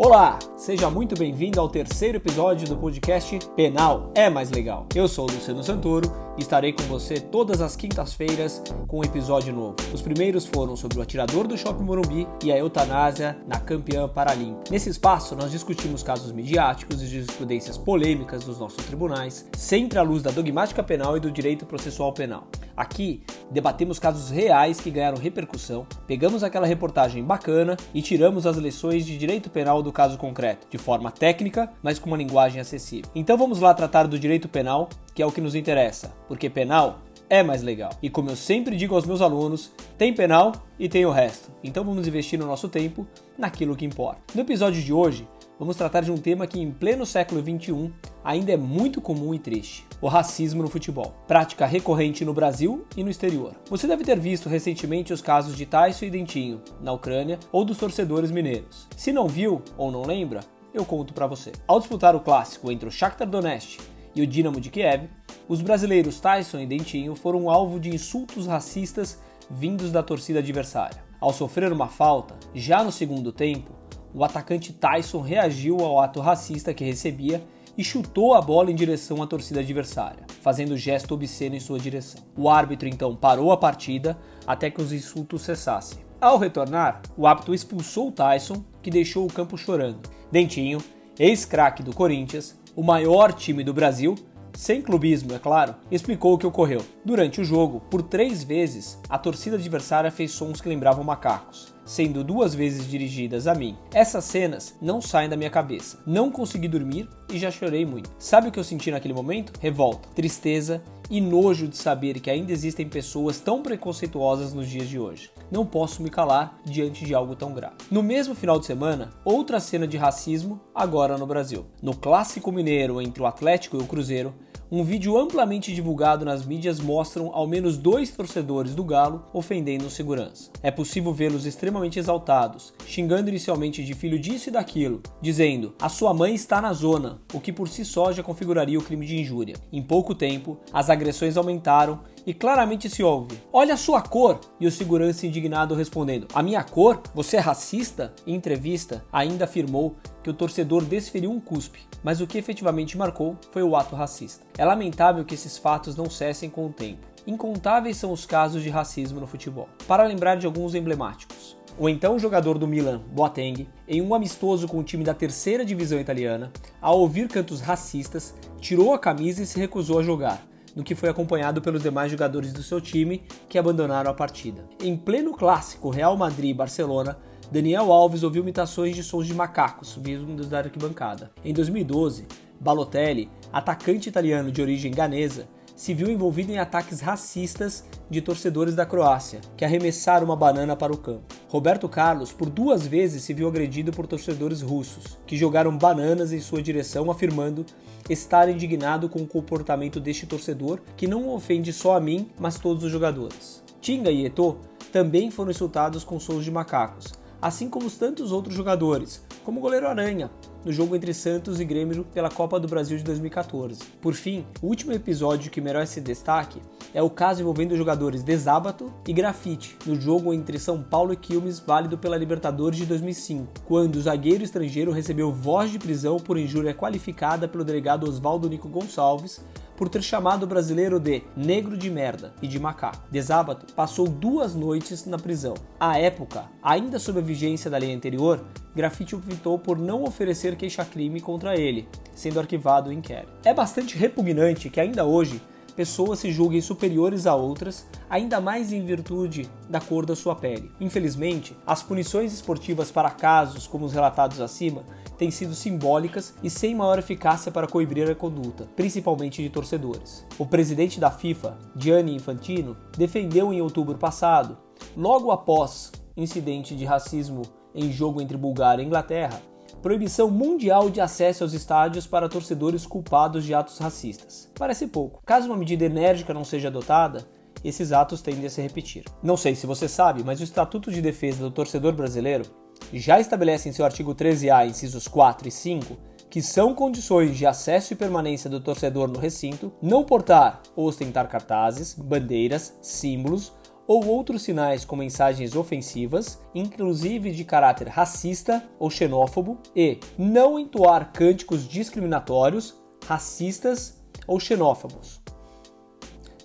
Olá, seja muito bem-vindo ao terceiro episódio do podcast Penal é Mais Legal. Eu sou Luciano Santoro e estarei com você todas as quintas-feiras com um episódio novo. Os primeiros foram sobre o atirador do Shopping Morumbi e a eutanásia na campeã paralímpica. Nesse espaço, nós discutimos casos midiáticos e jurisprudências polêmicas dos nossos tribunais, sempre à luz da dogmática penal e do direito processual penal. Aqui, debatemos casos reais que ganharam repercussão, pegamos aquela reportagem bacana e tiramos as lições de direito penal do caso concreto, de forma técnica, mas com uma linguagem acessível. Então vamos lá tratar do direito penal, que é o que nos interessa, porque penal é mais legal. E como eu sempre digo aos meus alunos, tem penal e tem o resto. Então vamos investir no nosso tempo naquilo que importa. No episódio de hoje, vamos tratar de um tema que em pleno século XXI ainda é muito comum e triste: o racismo no futebol. Prática recorrente no Brasil e no exterior. Você deve ter visto recentemente os casos de Tyson e Dentinho, na Ucrânia, ou dos torcedores mineiros. Se não viu ou não lembra, eu conto para você. Ao disputar o clássico entre o Shakhtar Donetsk e o Dinamo de Kiev, os brasileiros Tyson e Dentinho foram alvo de insultos racistas vindos da torcida adversária. Ao sofrer uma falta, já no segundo tempo, o atacante Tyson reagiu ao ato racista que recebia e chutou a bola em direção à torcida adversária, fazendo gesto obsceno em sua direção. O árbitro então parou a partida até que os insultos cessassem. Ao retornar, o árbitro expulsou Tyson, que deixou o campo chorando. Dentinho, ex-craque do Corinthians, o maior time do Brasil, sem clubismo, é claro, explicou o que ocorreu. Durante o jogo, por três vezes, a torcida adversária fez sons que lembravam macacos, sendo duas vezes dirigidas a mim. Essas cenas não saem da minha cabeça. Não consegui dormir e já chorei muito. Sabe o que eu senti naquele momento? Revolta, tristeza e nojo de saber que ainda existem pessoas tão preconceituosas nos dias de hoje. Não posso me calar diante de algo tão grave. No mesmo final de semana, outra cena de racismo agora no Brasil. No clássico mineiro entre o Atlético e o Cruzeiro, um vídeo amplamente divulgado nas mídias mostram ao menos dois torcedores do Galo ofendendo o segurança. É possível vê-los extremamente exaltados, xingando inicialmente de filho disso e daquilo, dizendo: "A sua mãe está na zona", o que por si só já configuraria o crime de injúria. Em pouco tempo, as agressões aumentaram e claramente se ouve: Olha a sua cor! E o segurança indignado respondendo: A minha cor? Você é racista? Em entrevista, ainda afirmou que o torcedor desferiu um cuspe, mas o que efetivamente marcou foi o ato racista. É lamentável que esses fatos não cessem com o tempo. Incontáveis são os casos de racismo no futebol. Para lembrar de alguns emblemáticos. O então jogador do Milan, Boateng, em um amistoso com o time da terceira divisão italiana, ao ouvir cantos racistas, tirou a camisa e se recusou a jogar, no que foi acompanhado pelos demais jogadores do seu time que abandonaram a partida. Em pleno clássico Real Madrid Barcelona, Daniel Alves ouviu imitações de sons de macacos vindos da arquibancada. Em 2012, Balotelli, atacante italiano de origem ganesa, se viu envolvido em ataques racistas de torcedores da Croácia, que arremessaram uma banana para o campo. Roberto Carlos, por duas vezes, se viu agredido por torcedores russos, que jogaram bananas em sua direção, afirmando estar indignado com o comportamento deste torcedor, que não ofende só a mim, mas todos os jogadores. Tinga e Eto'o também foram insultados com sons de macacos, assim como tantos outros jogadores, como goleiro Aranha, no jogo entre Santos e Grêmio pela Copa do Brasil de 2014. Por fim, o último episódio que merece destaque é o caso envolvendo os jogadores Desábato e Grafite, no jogo entre São Paulo e Quilmes, válido pela Libertadores de 2005, quando o zagueiro estrangeiro recebeu voz de prisão por injúria qualificada pelo delegado Oswaldo Nico Gonçalves por ter chamado o brasileiro de negro de merda e de macaco. Desábato passou duas noites na prisão. À época, ainda sob a vigência da lei anterior, Grafite optou por não oferecer queixa-crime contra ele, sendo arquivado o inquérito. É bastante repugnante que ainda hoje pessoas se julguem superiores a outras, ainda mais em virtude da cor da sua pele. Infelizmente, as punições esportivas para casos como os relatados acima têm sido simbólicas e sem maior eficácia para coibir a conduta, principalmente de torcedores. O presidente da FIFA, Gianni Infantino, defendeu em outubro passado, logo após incidente de racismo em jogo entre Bulgária e Inglaterra, proibição mundial de acesso aos estádios para torcedores culpados de atos racistas. Parece pouco. Caso uma medida enérgica não seja adotada, esses atos tendem a se repetir. Não sei se você sabe, mas o Estatuto de Defesa do Torcedor Brasileiro já estabelece em seu artigo 13A, incisos 4 e 5, que são condições de acesso e permanência do torcedor no recinto não portar ou ostentar cartazes, bandeiras, símbolos ou outros sinais com mensagens ofensivas, inclusive de caráter racista ou xenófobo, e não entoar cânticos discriminatórios, racistas ou xenófobos.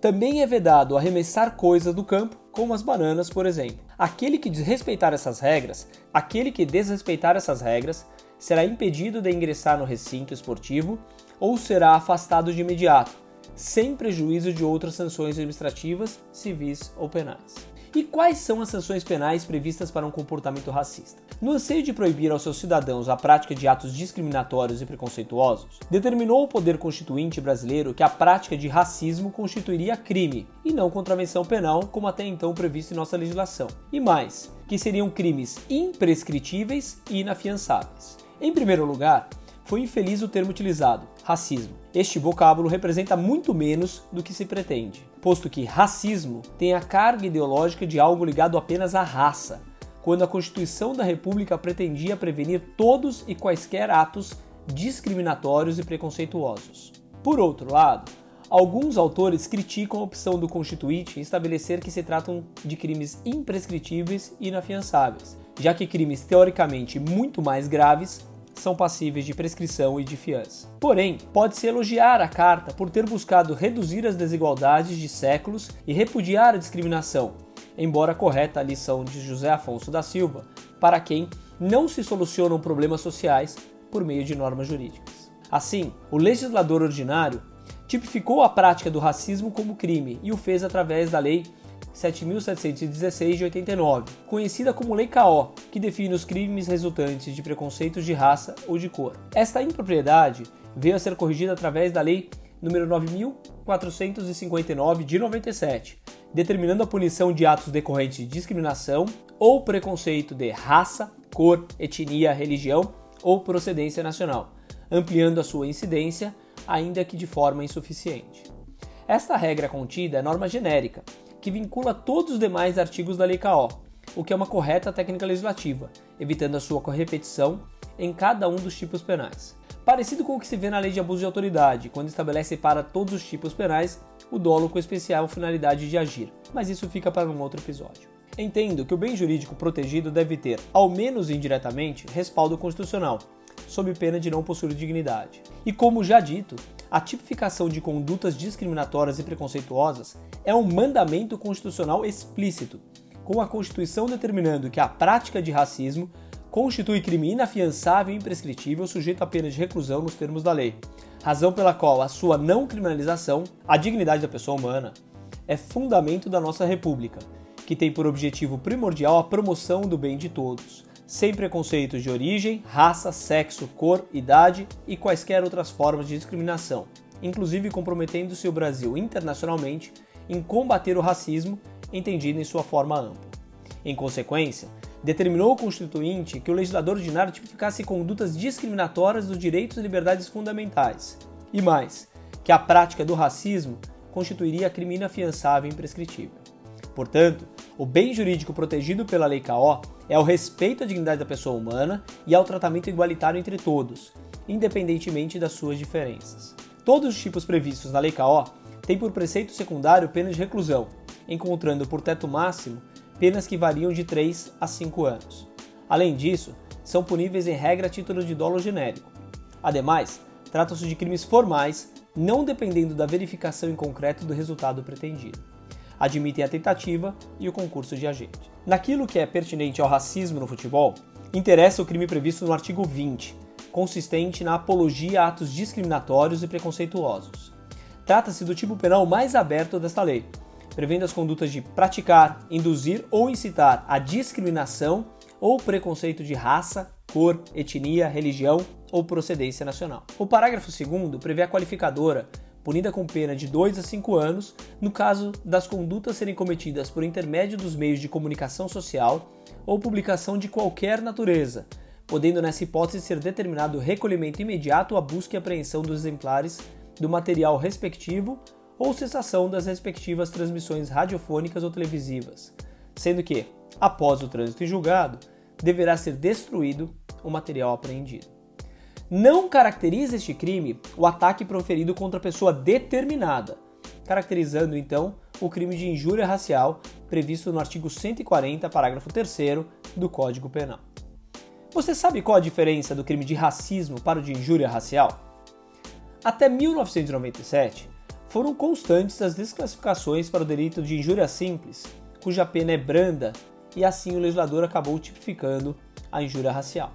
Também é vedado arremessar coisas do campo, como as bananas, por exemplo. Aquele que desrespeitar essas regras, aquele que desrespeitar essas regras, será impedido de ingressar no recinto esportivo ou será afastado de imediato, sem prejuízo de outras sanções administrativas, civis ou penais. E quais são as sanções penais previstas para um comportamento racista? No anseio de proibir aos seus cidadãos a prática de atos discriminatórios e preconceituosos, determinou o Poder Constituinte brasileiro que a prática de racismo constituiria crime e não contravenção penal, como até então previsto em nossa legislação. E mais, que seriam crimes imprescritíveis e inafiançáveis. Em primeiro lugar, foi infeliz o termo utilizado, racismo. Este vocábulo representa muito menos do que se pretende, posto que racismo tem a carga ideológica de algo ligado apenas à raça, quando a Constituição da República pretendia prevenir todos e quaisquer atos discriminatórios e preconceituosos. Por outro lado, alguns autores criticam a opção do Constituinte em estabelecer que se tratam de crimes imprescritíveis e inafiançáveis, já que crimes teoricamente muito mais graves são passíveis de prescrição e de fiança. Porém, pode-se elogiar a carta por ter buscado reduzir as desigualdades de séculos e repudiar a discriminação, embora correta a lição de José Afonso da Silva, para quem não se solucionam problemas sociais por meio de normas jurídicas. Assim, o legislador ordinário tipificou a prática do racismo como crime e o fez através da Lei 7.716 de 89, conhecida como Lei KO, que define os crimes resultantes de preconceitos de raça ou de cor. Esta impropriedade veio a ser corrigida através da Lei número 9459 de 97, determinando a punição de atos decorrentes de discriminação ou preconceito de raça, cor, etnia, religião ou procedência nacional, ampliando a sua incidência, ainda que de forma insuficiente. Esta regra contida é norma genérica, que vincula todos os demais artigos da Lei KO, o que é uma correta técnica legislativa, evitando a sua repetição em cada um dos tipos penais. Parecido com o que se vê na Lei de Abuso de Autoridade, quando estabelece para todos os tipos penais o dolo com especial finalidade de agir, mas isso fica para um outro episódio. Entendo que o bem jurídico protegido deve ter, ao menos indiretamente, respaldo constitucional, sob pena de não possuir dignidade. E como já dito, a tipificação de condutas discriminatórias e preconceituosas é um mandamento constitucional explícito, com a Constituição determinando que a prática de racismo constitui crime inafiançável e imprescritível sujeito a pena de reclusão nos termos da lei, razão pela qual a sua não criminalização, a dignidade da pessoa humana, é fundamento da nossa República, que tem por objetivo primordial a promoção do bem de todos, sem preconceitos de origem, raça, sexo, cor, idade e quaisquer outras formas de discriminação, inclusive comprometendo-se o Brasil internacionalmente em combater o racismo, entendido em sua forma ampla. Em consequência, determinou o Constituinte que o legislador ordinário tipificasse condutas discriminatórias dos direitos e liberdades fundamentais, e mais, que a prática do racismo constituiria crime inafiançável e imprescritível. Portanto, o bem jurídico protegido pela Lei KO é o respeito à dignidade da pessoa humana e ao tratamento igualitário entre todos, independentemente das suas diferenças. Todos os tipos previstos na Lei KO têm por preceito secundário pena de reclusão, encontrando por teto máximo penas que variam de 3 a 5 anos. Além disso, são puníveis em regra a título de dolo genérico. Ademais, tratam-se de crimes formais, não dependendo da verificação em concreto do resultado pretendido admitem a tentativa e o concurso de agente. Naquilo que é pertinente ao racismo no futebol, interessa o crime previsto no artigo 20, consistente na apologia a atos discriminatórios e preconceituosos. Trata-se do tipo penal mais aberto desta lei, prevendo as condutas de praticar, induzir ou incitar a discriminação ou preconceito de raça, cor, etnia, religião ou procedência nacional. O parágrafo 2 prevê a qualificadora punida com pena de 2 a 5 anos, no caso das condutas serem cometidas por intermédio dos meios de comunicação social ou publicação de qualquer natureza, podendo nessa hipótese ser determinado o recolhimento imediato, a busca e apreensão dos exemplares do material respectivo ou cessação das respectivas transmissões radiofônicas ou televisivas, sendo que, após o trânsito em julgado, deverá ser destruído o material apreendido. Não caracteriza este crime o ataque proferido contra pessoa determinada, caracterizando então o crime de injúria racial previsto no artigo 140, parágrafo 3 do Código Penal. Você sabe qual a diferença do crime de racismo para o de injúria racial? Até 1997, foram constantes as desclassificações para o delito de injúria simples, cuja pena é branda, e assim o legislador acabou tipificando a injúria racial.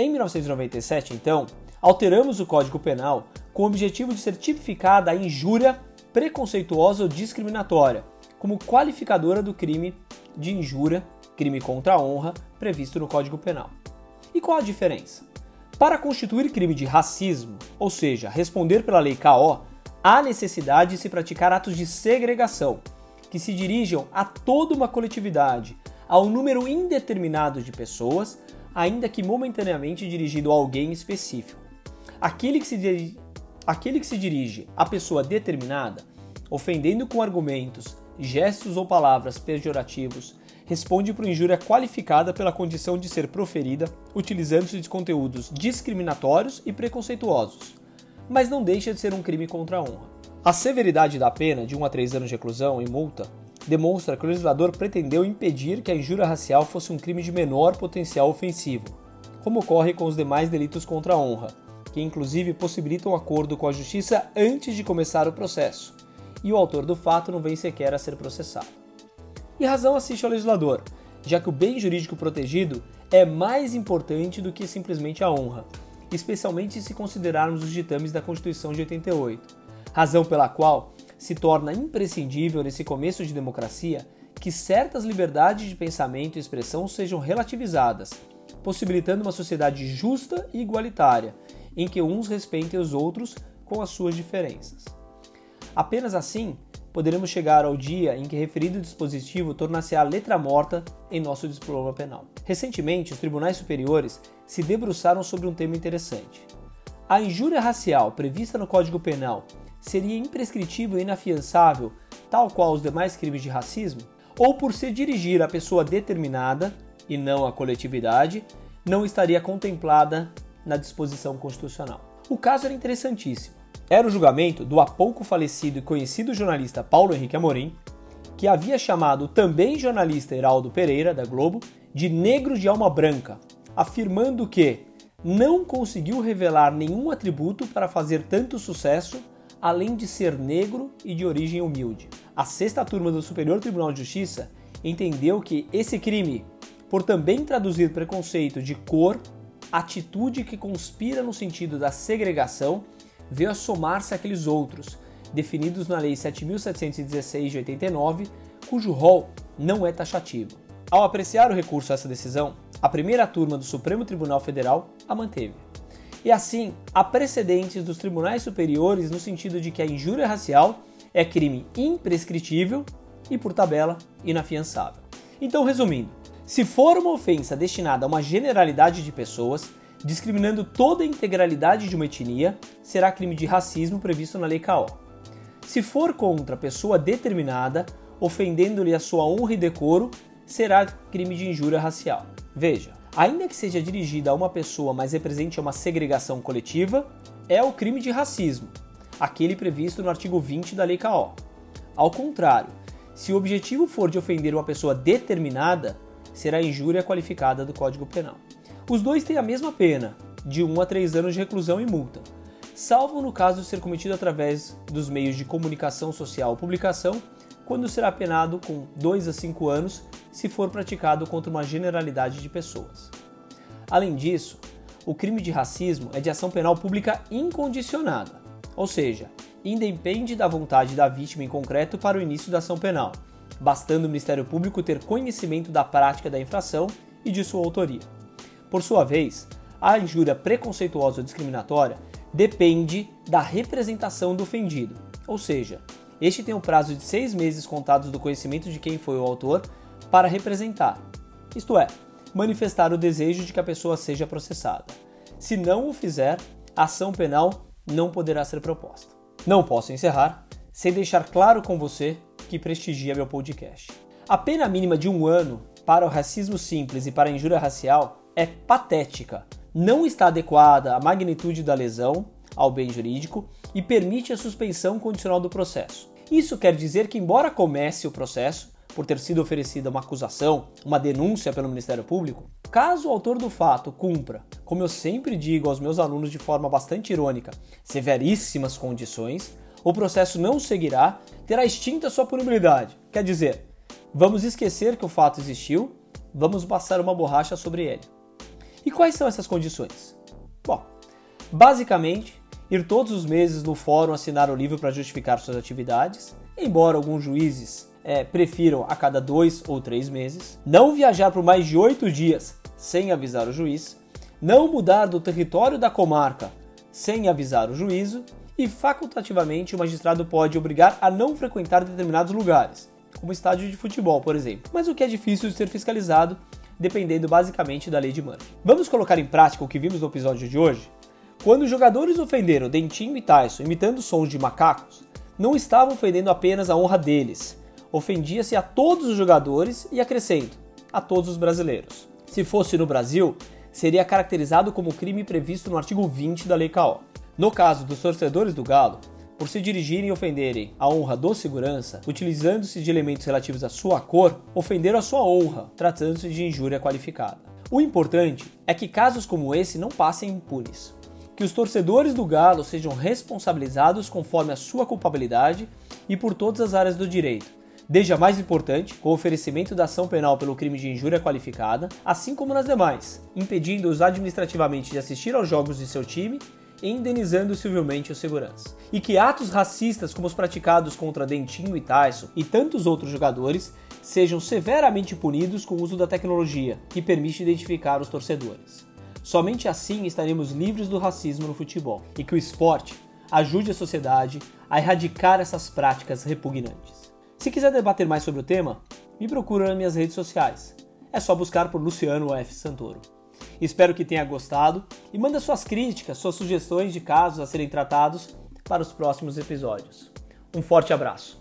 Em 1997, então, alteramos o Código Penal com o objetivo de ser tipificada a injúria preconceituosa ou discriminatória, como qualificadora do crime de injúria, crime contra a honra, previsto no Código Penal. E qual a diferença? Para constituir crime de racismo, ou seja, responder pela Lei KO, há necessidade de se praticar atos de segregação, que se dirijam a toda uma coletividade, a um número indeterminado de pessoas, ainda que momentaneamente dirigido a alguém específico. Aquele que se, aquele que se dirige a pessoa determinada, ofendendo com argumentos, gestos ou palavras pejorativos, responde por injúria qualificada pela condição de ser proferida utilizando-se de conteúdos discriminatórios e preconceituosos, mas não deixa de ser um crime contra a honra. A severidade da pena, de 1 a 3 anos de reclusão e multa, demonstra que o legislador pretendeu impedir que a injúria racial fosse um crime de menor potencial ofensivo, como ocorre com os demais delitos contra a honra, que inclusive possibilitam um acordo com a justiça antes de começar o processo, e o autor do fato não vem sequer a ser processado. E razão assiste ao legislador, já que o bem jurídico protegido é mais importante do que simplesmente a honra, especialmente se considerarmos os ditames da Constituição de 88, razão pela qual se torna imprescindível nesse começo de democracia que certas liberdades de pensamento e expressão sejam relativizadas, possibilitando uma sociedade justa e igualitária, em que uns respeitem os outros com as suas diferenças. Apenas assim poderemos chegar ao dia em que referido dispositivo torna-se a letra morta em nosso diploma penal. Recentemente, os tribunais superiores se debruçaram sobre um tema interessante. A injúria racial prevista no Código Penal seria imprescritível e inafiançável, tal qual os demais crimes de racismo? Ou por se dirigir a pessoa determinada, e não a coletividade, não estaria contemplada na disposição constitucional? O caso era interessantíssimo. Era o julgamento do há pouco falecido e conhecido jornalista Paulo Henrique Amorim, que havia chamado também jornalista Heraldo Pereira, da Globo, de negro de alma branca, afirmando que não conseguiu revelar nenhum atributo para fazer tanto sucesso além de ser negro e de origem humilde. A sexta turma do Superior Tribunal de Justiça entendeu que esse crime, por também traduzir preconceito de cor, atitude que conspira no sentido da segregação, veio a somar-se àqueles outros, definidos na Lei 7.716 de 89, cujo rol não é taxativo. Ao apreciar o recurso a essa decisão, a primeira turma do Supremo Tribunal Federal a manteve. E assim, há precedentes dos tribunais superiores no sentido de que a injúria racial é crime imprescritível e, por tabela, inafiançável. Então, resumindo, se for uma ofensa destinada a uma generalidade de pessoas, discriminando toda a integralidade de uma etnia, será crime de racismo previsto na Lei KO. Se for contra pessoa determinada, ofendendo-lhe a sua honra e decoro, será crime de injúria racial. Veja, ainda que seja dirigida a uma pessoa, mas represente uma segregação coletiva, é o crime de racismo, aquele previsto no artigo 20 da Lei KO. Ao contrário, se o objetivo for de ofender uma pessoa determinada, será injúria qualificada do Código Penal. Os dois têm a mesma pena, de 1 a 3 anos de reclusão e multa, salvo no caso de ser cometido através dos meios de comunicação social ou publicação, quando será penado com 2 a 5 anos se for praticado contra uma generalidade de pessoas. Além disso, o crime de racismo é de ação penal pública incondicionada, ou seja, independe da vontade da vítima em concreto para o início da ação penal, bastando o Ministério Público ter conhecimento da prática da infração e de sua autoria. Por sua vez, a injúria preconceituosa ou discriminatória depende da representação do ofendido, ou seja, este tem o um prazo de seis meses contados do conhecimento de quem foi o autor para representar, isto é, manifestar o desejo de que a pessoa seja processada. Se não o fizer, a ação penal não poderá ser proposta. Não posso encerrar sem deixar claro com você que prestigia meu podcast. A pena mínima de um ano para o racismo simples e para a injúria racial é patética. Não está adequada à magnitude da lesão, ao bem jurídico e permite a suspensão condicional do processo. Isso quer dizer que, embora comece o processo, por ter sido oferecida uma acusação, uma denúncia pelo Ministério Público, caso o autor do fato cumpra, como eu sempre digo aos meus alunos de forma bastante irônica, severíssimas condições, o processo não seguirá, terá extinta sua punibilidade. Quer dizer, vamos esquecer que o fato existiu, vamos passar uma borracha sobre ele. E quais são essas condições? Bom, basicamente, ir todos os meses no fórum assinar o livro para justificar suas atividades, embora alguns juízes é, prefiram a cada dois ou três meses, não viajar por mais de oito dias sem avisar o juiz, não mudar do território da comarca sem avisar o juízo e facultativamente o magistrado pode obrigar a não frequentar determinados lugares, como estádio de futebol, por exemplo, mas o que é difícil de ser fiscalizado dependendo basicamente da lei de Murphy. Vamos colocar em prática o que vimos no episódio de hoje? Quando os jogadores ofenderam Dentinho e Tyson imitando sons de macacos, não estavam ofendendo apenas a honra deles, ofendia-se a todos os jogadores e acrescento, a todos os brasileiros. Se fosse no Brasil, seria caracterizado como crime previsto no artigo 20 da Lei KO. No caso dos torcedores do Galo, por se dirigirem e ofenderem a honra do segurança, utilizando-se de elementos relativos à sua cor, ofenderam a sua honra, tratando-se de injúria qualificada. O importante é que casos como esse não passem impunes que os torcedores do Galo sejam responsabilizados conforme a sua culpabilidade e por todas as áreas do direito, desde a mais importante, com o oferecimento da ação penal pelo crime de injúria qualificada, assim como nas demais, impedindo-os administrativamente de assistir aos jogos de seu time e indenizando civilmente os seguranças. E que atos racistas como os praticados contra Dentinho e Tyson e tantos outros jogadores sejam severamente punidos com o uso da tecnologia, que permite identificar os torcedores. Somente assim estaremos livres do racismo no futebol e que o esporte ajude a sociedade a erradicar essas práticas repugnantes. Se quiser debater mais sobre o tema, me procura nas minhas redes sociais. É só buscar por Luciano F. Santoro. Espero que tenha gostado e manda suas críticas, suas sugestões de casos a serem tratados para os próximos episódios. Um forte abraço!